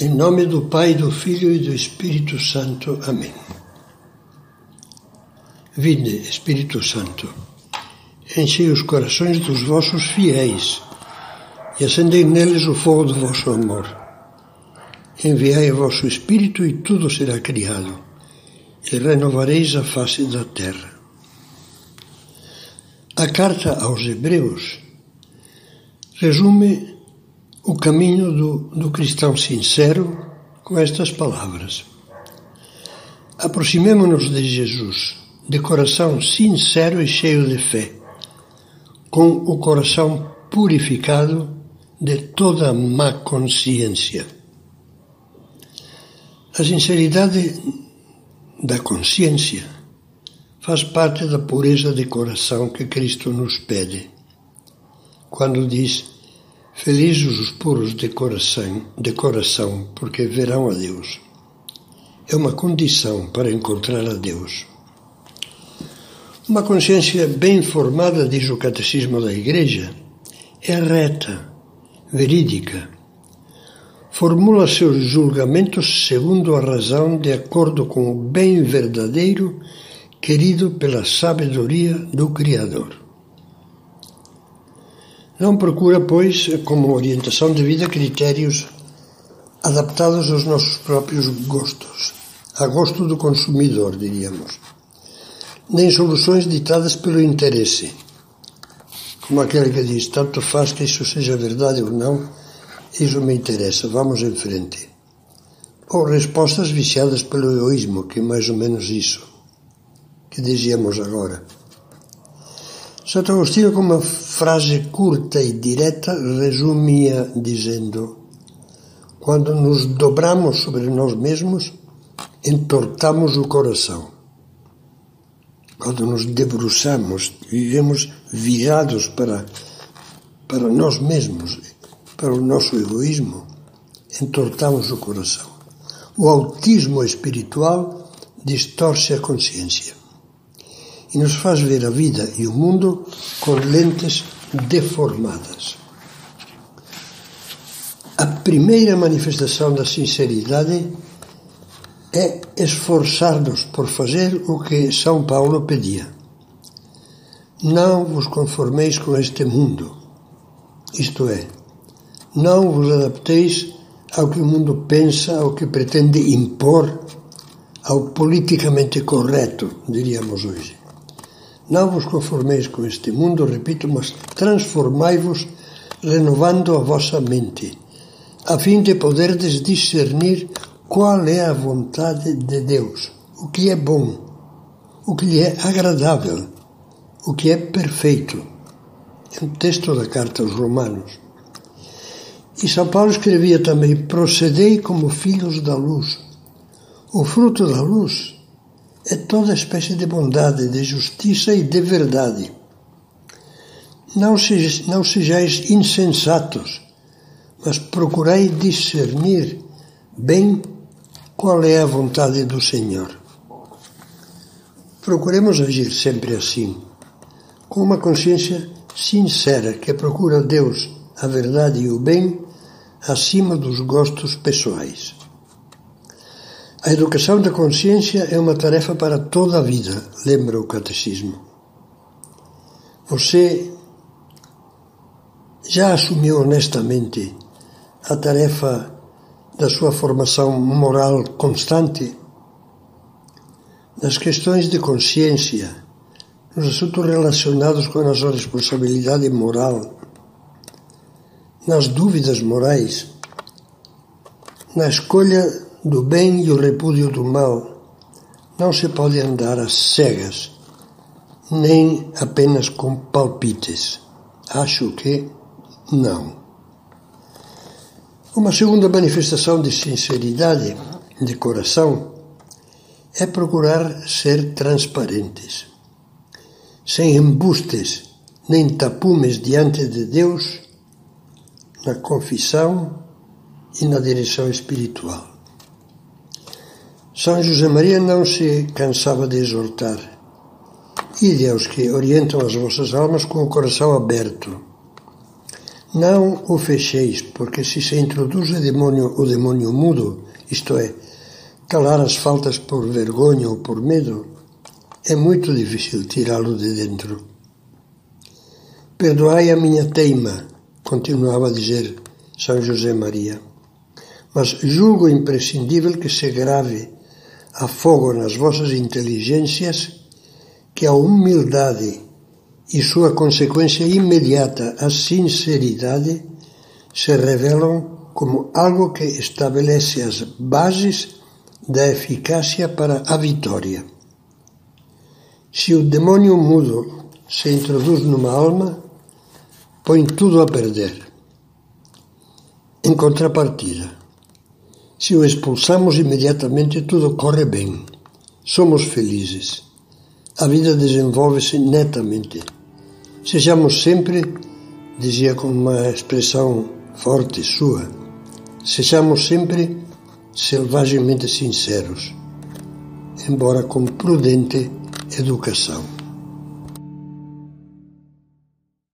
Em nome do Pai, do Filho e do Espírito Santo. Amém. Vinde, Espírito Santo, enchei os corações dos vossos fiéis e acendei neles o fogo do vosso amor. Enviai o vosso Espírito e tudo será criado, e renovareis a face da terra. A carta aos Hebreus resume o caminho do, do cristão sincero com estas palavras. Aproximemo-nos de Jesus, de coração sincero e cheio de fé, com o coração purificado de toda má consciência. A sinceridade da consciência faz parte da pureza de coração que Cristo nos pede. Quando diz: Felizes os puros de coração, de coração, porque verão a Deus. É uma condição para encontrar a Deus. Uma consciência bem formada, diz o Catecismo da Igreja, é reta, verídica. Formula seus julgamentos segundo a razão, de acordo com o bem verdadeiro querido pela sabedoria do Criador. Não procura, pois, como orientação de vida, critérios adaptados aos nossos próprios gostos, a gosto do consumidor, diríamos, nem soluções ditadas pelo interesse, como aquele que diz: tanto faz que isso seja verdade ou não, isso me interessa, vamos em frente. Ou respostas viciadas pelo egoísmo, que é mais ou menos isso que dizíamos agora. Santo Agostinho, com uma frase curta e direta, resumia dizendo: Quando nos dobramos sobre nós mesmos, entortamos o coração. Quando nos debruçamos, vivemos virados para, para nós mesmos, para o nosso egoísmo, entortamos o coração. O autismo espiritual distorce a consciência e nos faz ver a vida e o mundo com lentes deformadas. A primeira manifestação da sinceridade é esforçar-nos por fazer o que São Paulo pedia. Não vos conformeis com este mundo, isto é, não vos adapteis ao que o mundo pensa, ao que pretende impor, ao politicamente correto, diríamos hoje. Não vos conformeis com este mundo, repito, mas transformai-vos renovando a vossa mente, a fim de poderdes discernir qual é a vontade de Deus, o que é bom, o que lhe é agradável, o que é perfeito. É um texto da carta aos Romanos. E São Paulo escrevia também: procedei como filhos da luz. O fruto da luz é toda espécie de bondade, de justiça e de verdade. Não, sejais, não sejais insensatos, mas procurai discernir bem qual é a vontade do Senhor. Procuremos agir sempre assim, com uma consciência sincera que procura Deus, a verdade e o bem acima dos gostos pessoais. A educação da consciência é uma tarefa para toda a vida, lembra o Catecismo. Você já assumiu honestamente a tarefa da sua formação moral constante? Nas questões de consciência, nos assuntos relacionados com a nossa responsabilidade moral, nas dúvidas morais, na escolha do bem e o repúdio do mal, não se pode andar às cegas, nem apenas com palpites. Acho que não. Uma segunda manifestação de sinceridade de coração é procurar ser transparentes, sem embustes nem tapumes diante de Deus, na confissão e na direção espiritual. São José Maria não se cansava de exortar. Ide aos que orientam as vossas almas com o coração aberto. Não o fecheis, porque se se introduz o demônio, o demônio mudo, isto é, calar as faltas por vergonha ou por medo, é muito difícil tirá-lo de dentro. Perdoai a minha teima, continuava a dizer São José Maria, mas julgo imprescindível que se grave a fogo nas vossas inteligências que a humildade e sua consequência imediata, a sinceridade, se revelam como algo que estabelece as bases da eficácia para a vitória. Se o demônio mudo se introduz numa alma, põe tudo a perder. Em contrapartida, se o expulsamos imediatamente, tudo corre bem. Somos felizes. A vida desenvolve-se netamente. Sejamos sempre, dizia com uma expressão forte sua, sejamos sempre selvagemente sinceros, embora com prudente educação.